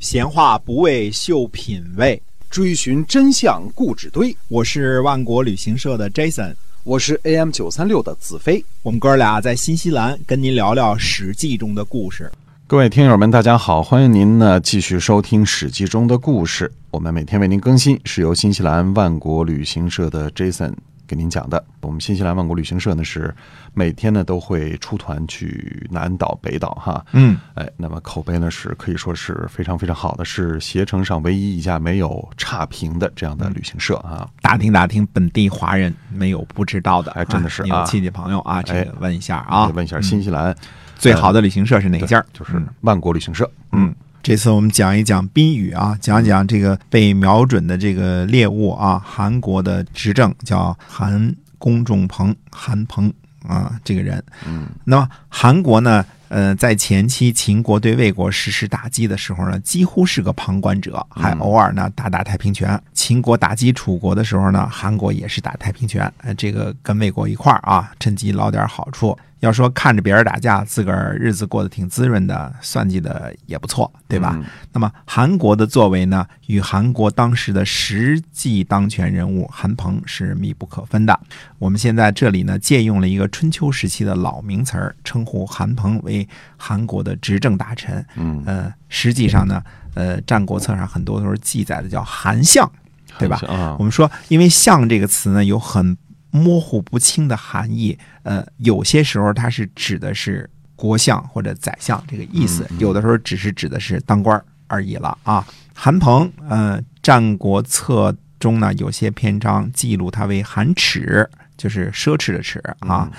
闲话不为秀品味，追寻真相故纸堆。我是万国旅行社的 Jason，我是 AM 九三六的子飞。我们哥俩在新西兰跟您聊聊《史记》中的故事。各位听友们，大家好，欢迎您呢继续收听《史记》中的故事。我们每天为您更新，是由新西兰万国旅行社的 Jason 给您讲的。我们新西兰万国旅行社呢是每天呢都会出团去南岛、北岛哈。嗯，哎，那么口碑呢是可以说是非常非常好的，是携程上唯一一家没有差评的这样的旅行社啊。打听打听本地华人没有不知道的，哎真的是 啊亲戚朋友啊，这问一下啊，问一下新西兰最好的旅行社是哪家？就是万国旅行社。嗯，这次我们讲一讲宾语啊，讲一讲这个被瞄准的这个猎物啊，韩国的执政叫韩公仲鹏，韩鹏啊，这个人。嗯，那么韩国呢，呃，在前期秦国对魏国实施打击的时候呢，几乎是个旁观者，还偶尔呢打打太平拳。秦国打击楚国的时候呢，韩国也是打太平拳，呃，这个跟魏国一块儿啊，趁机捞点好处。要说看着别人打架，自个儿日子过得挺滋润的，算计的也不错，对吧？嗯那么韩国的作为呢，与韩国当时的实际当权人物韩鹏是密不可分的。我们现在这里呢，借用了一个春秋时期的老名词儿，称呼韩鹏为韩国的执政大臣。嗯，呃，实际上呢，呃，《战国策》上很多都是记载的叫韩相，对吧？啊我，们说，因为“相”这个词呢，有很模糊不清的含义。呃，有些时候它是指的是国相或者宰相这个意思，有的时候只是指的是当官而已了啊。韩鹏，呃，《战国策》中呢有些篇章记录他为韩耻，就是奢侈的侈啊。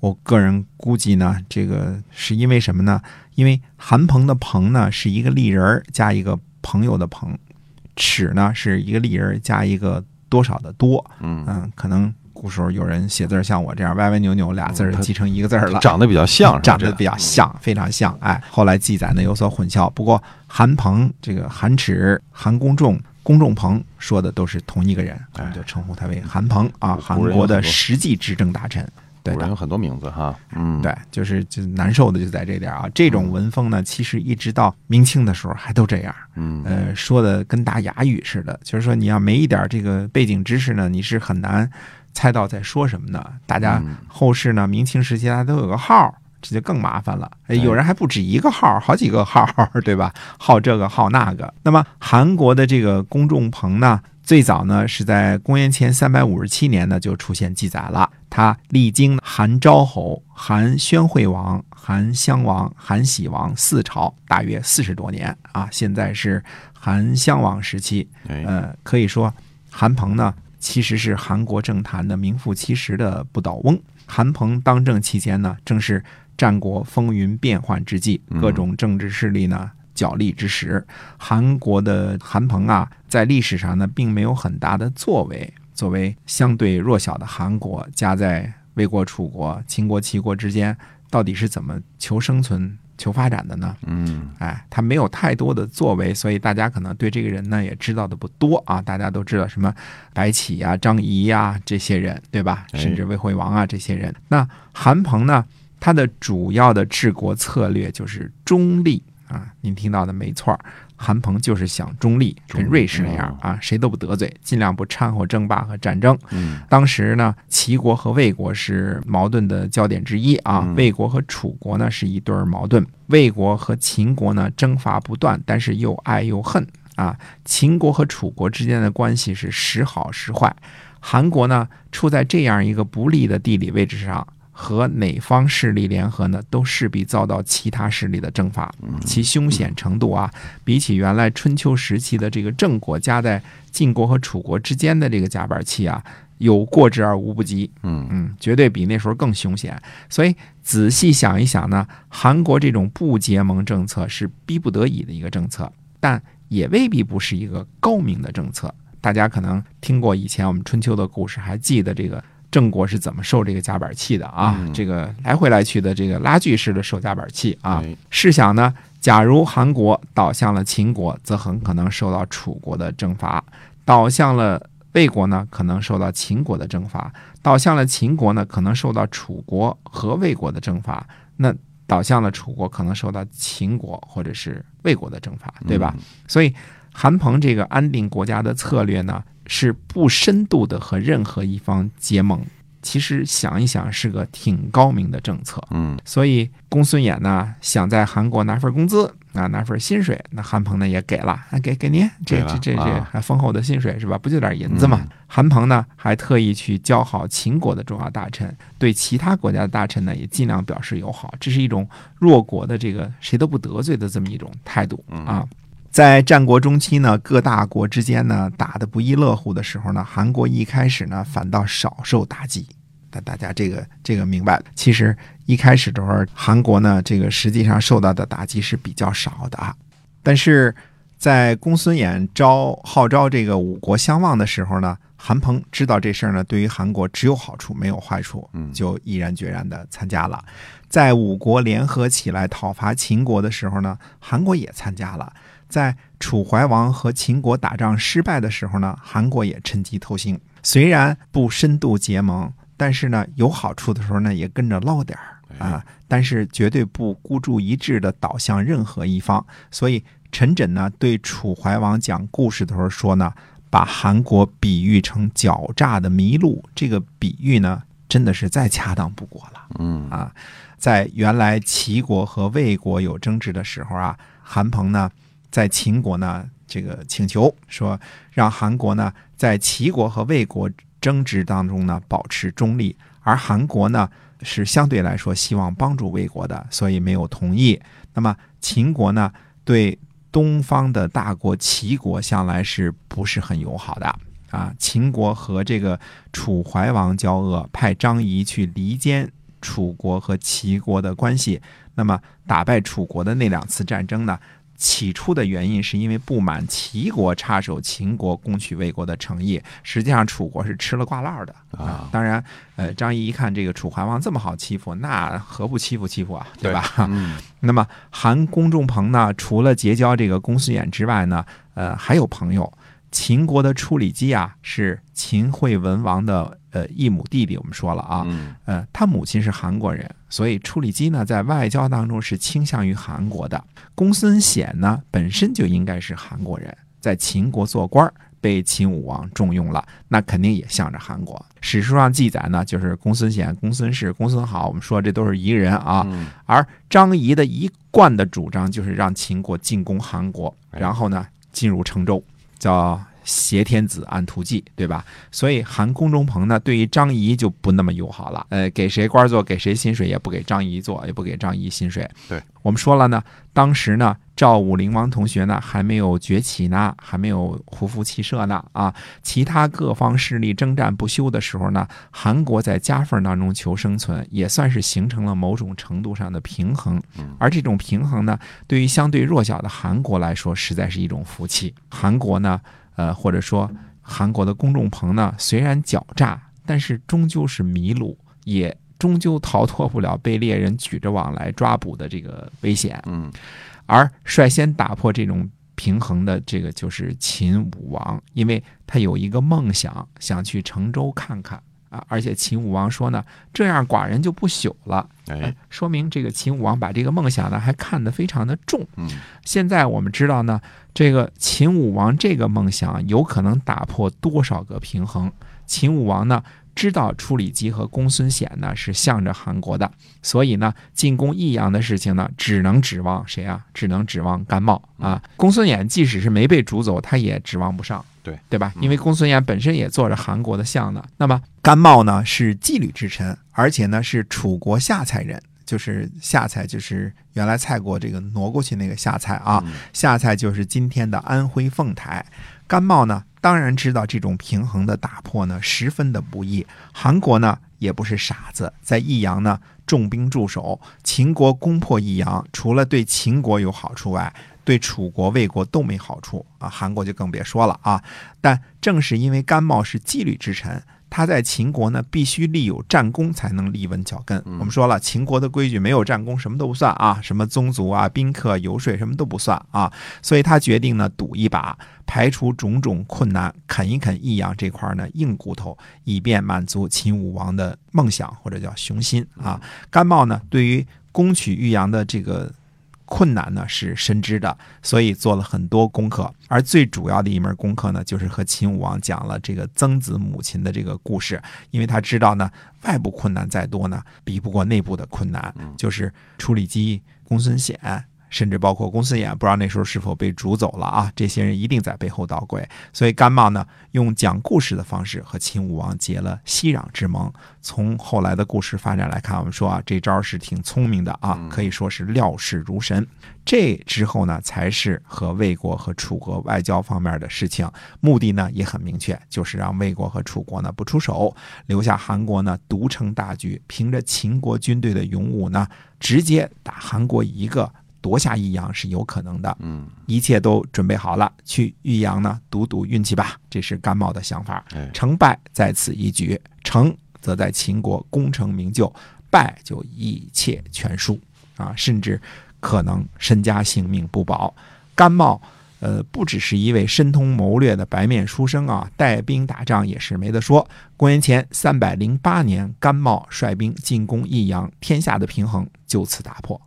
我个人估计呢，这个是因为什么呢？因为韩鹏的“鹏”呢是一个立人儿加一个朋友的“朋”，尺呢是一个立人儿加一个多少的“多”。嗯，嗯，可能古时候有人写字儿像我这样歪歪扭扭，俩字儿记成一个字儿了。长得比较像，长得比较像，非常像。哎，后来记载呢有所混淆。不过韩鹏、这个韩耻、韩公仲、公仲鹏说的都是同一个人，我们就称呼他为韩鹏啊，韩国的实际执政大臣。对的古人有，很多名字哈。嗯，对，就是就难受的就在这点儿啊。这种文风呢，其实一直到明清的时候还都这样。嗯，呃，说的跟打哑语似的，就是说你要没一点这个背景知识呢，你是很难猜到在说什么呢。大家嗯后世呢，明清时期大家都有个号，这就更麻烦了。有人还不止一个号，好几个号，对吧？号这个号那个。那么韩国的这个公众棚呢，最早呢是在公元前三百五十七年呢就出现记载了。他历经韩昭侯、韩宣惠王、韩襄王、韩喜王四朝，大约四十多年啊。现在是韩襄王时期，哎，呃，可以说韩鹏呢其实是韩国政坛的名副其实的不倒翁。韩鹏当政期间呢，正是战国风云变幻之际，各种政治势力呢角力之时。韩国的韩鹏啊，在历史上呢并没有很大的作为。作为相对弱小的韩国，夹在魏国、楚国、秦国、齐国之间，到底是怎么求生存、求发展的呢？嗯，哎，他没有太多的作为，所以大家可能对这个人呢也知道的不多啊。大家都知道什么白起呀、张仪呀这些人，对吧？哎甚至魏惠王啊这些人。那韩鹏呢，他的主要的治国策略就是中立啊。您听到的没错儿，韩鹏就是想中立，跟瑞士那样啊，谁都不得罪，尽量不掺和争霸和战争。嗯，当时呢，齐国和魏国是矛盾的焦点之一啊。嗯魏国和楚国呢是一对矛盾，魏国和秦国呢征伐不断，但是又爱又恨啊。秦国和楚国之间的关系是时好时坏。韩国呢处在这样一个不利的地理位置上，和哪方势力联合呢，都势必遭到其他势力的征伐，其凶险程度啊，比起原来春秋时期的这个郑国夹在晋国和楚国之间的这个夹板气啊，有过之而无不及。嗯嗯，绝对比那时候更凶险。所以仔细想一想呢，韩国这种不结盟政策是逼不得已的一个政策，但也未必不是一个高明的政策。大家可能听过以前我们春秋的故事，还记得这个郑国是怎么受这个夹板气的啊？嗯这个来回来去的这个拉锯式的受夹板气啊。哎试想呢，假如韩国倒向了秦国，则很可能受到楚国的征伐；倒向了魏国呢，可能受到秦国的征伐；倒向了秦国呢，可能受到楚国和魏国的征伐。那倒向了楚国，可能受到秦国或者是魏国的征伐，对吧？所以韩鹏这个安定国家的策略呢，是不深度的和任何一方结盟。其实想一想，是个挺高明的政策。嗯所以公孙衍呢，想在韩国拿份工资啊，拿份薪水，那韩鹏呢也给了，啊，给给您这这这这丰厚的薪水是吧？不就点银子嘛？韩鹏呢还特意去交好秦国的重要大臣，对其他国家的大臣呢也尽量表示友好，这是一种弱国的这个谁都不得罪的这么一种态度啊。在战国中期呢，各大国之间呢打得不亦乐乎的时候呢，韩国一开始呢反倒少受打击。但大家这个这个明白，其实一开始的时候，韩国呢这个实际上受到的打击是比较少的啊。但是在公孙衍招号召这个五国相望的时候呢，韩鹏知道这事儿呢对于韩国只有好处没有坏处，嗯就毅然决然的参加了。在五国联合起来讨伐秦国的时候呢，韩国也参加了。在楚怀王和秦国打仗失败的时候呢，韩国也趁机偷腥。虽然不深度结盟，但是呢，有好处的时候呢，也跟着捞点儿啊。但是绝对不孤注一掷的倒向任何一方。所以陈轸呢，对楚怀王讲故事的时候说呢，把韩国比喻成狡诈的麋鹿，这个比喻呢，真的是再恰当不过了。嗯啊，在原来齐国和魏国有争执的时候啊，韩鹏呢在秦国呢这个请求说，让韩国呢在齐国和魏国争执当中呢保持中立，而韩国呢是相对来说希望帮助魏国的，所以没有同意。那么秦国呢对东方的大国齐国向来是不是很友好的？啊，秦国和这个楚怀王交恶，派张仪去离间楚国和齐国的关系。那么打败楚国的那两次战争呢，起初的原因是因为不满齐国插手秦国攻取魏国的诚意，实际上楚国是吃了挂烂的啊。当然，呃，张仪一看这个楚怀王这么好欺负，那何不欺负欺负啊，对吧？嗯那么韩公仲朋呢，除了结交这个公孙衍之外呢，呃，还有朋友。秦国的处理姬啊，是秦惠文王的呃异母弟弟，我们说了啊，嗯呃，他母亲是韩国人，所以处理机呢在外交当中是倾向于韩国的。公孙显呢本身就应该是韩国人，在秦国做官儿，被秦武王重用了，那肯定也向着韩国。史书上记载呢，就是公孙显、公孙氏、公孙好，我们说这都是一个人啊。嗯而张仪的一贯的主张就是让秦国进攻韩国，哎然后呢进入成州，叫挟天子按图计，对吧？所以韩公仲朋呢对于张仪就不那么友好了，呃，给谁官做，给谁薪水，也不给张仪做，也不给张仪薪水。对我们说了呢，当时呢赵武灵王同学呢还没有崛起呢，还没有胡服骑射呢啊，其他各方势力征战不休的时候呢，韩国在夹缝当中求生存，也算是形成了某种程度上的平衡。而这种平衡呢，对于相对弱小的韩国来说，实在是一种福气。韩国呢，呃，或者说韩国的公众棚呢，虽然狡诈，但是终究是迷路，也终究逃脱不了被猎人举着网来抓捕的这个危险。嗯而率先打破这种平衡的这个就是秦武王，因为他有一个梦想，想去成周看看啊。而且秦武王说呢，这样寡人就不朽了。哎说明这个秦武王把这个梦想呢还看得非常的重。嗯现在我们知道呢，这个秦武王这个梦想有可能打破多少个平衡？秦武王呢知道处理姬和公孙显呢是向着韩国的，所以呢进攻益阳的事情呢只能指望谁啊？只能指望甘茂啊。公孙衍即使是没被逐走，他也指望不上。对对吧？因为公孙衍本身也做着韩国的相呢。那么甘茂呢是纪律之臣，而且呢是楚国下蔡人，就是下蔡，就是原来蔡国这个挪过去那个下蔡啊。下蔡就是今天的安徽凤台。甘茂呢当然知道这种平衡的打破呢十分的不易。韩国呢也不是傻子，在益阳呢重兵驻守，秦国攻破益阳，除了对秦国有好处外，对楚国、魏国都没好处啊，韩国就更别说了啊。但正是因为甘茂是纪律之臣，他在秦国呢必须立有战功才能立稳脚跟。我们说了，秦国的规矩没有战功什么都不算啊，什么宗族啊、宾客、游说什么都不算啊。所以他决定呢赌一把，排除种种困难，啃一啃益阳这块呢硬骨头，以便满足秦武王的梦想或者叫雄心啊。甘茂呢对于攻取益阳的这个困难呢是深知的，所以做了很多功课。而最主要的一门功课呢，就是和秦武王讲了这个曾子母亲的这个故事，因为他知道呢，外部困难再多呢，比不过内部的困难，就是处理机、公孙显。甚至包括公孙衍，不知道那时候是否被逐走了啊？这些人一定在背后捣鬼。所以甘茂呢，用讲故事的方式和秦武王结了息壤之盟。从后来的故事发展来看，我们说啊，这招是挺聪明的啊，可以说是料事如神。这之后呢，才是和魏国和楚国外交方面的事情，目的呢也很明确，就是让魏国和楚国呢不出手，留下韩国呢独撑大局，凭着秦国军队的勇武呢，直接打韩国一个。夺下益阳是有可能的，嗯，一切都准备好了，去益阳呢赌赌运气吧，这是甘茂的想法。成败在此一举，成则在秦国功成名就，败就一切全输啊，甚至可能身家性命不保。甘茂，呃，不只是一位深通谋略的白面书生啊，带兵打仗也是没得说。公元前三百零八年，甘茂率兵进攻益阳，天下的平衡就此打破。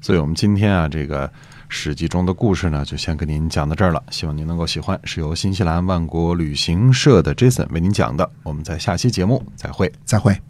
所以，我们今天啊，这个《史记》中的故事呢，就先跟您讲到这儿了。希望您能够喜欢，是由新西兰万国旅行社的 Jason 为您讲的。我们在下期节目再会，再会。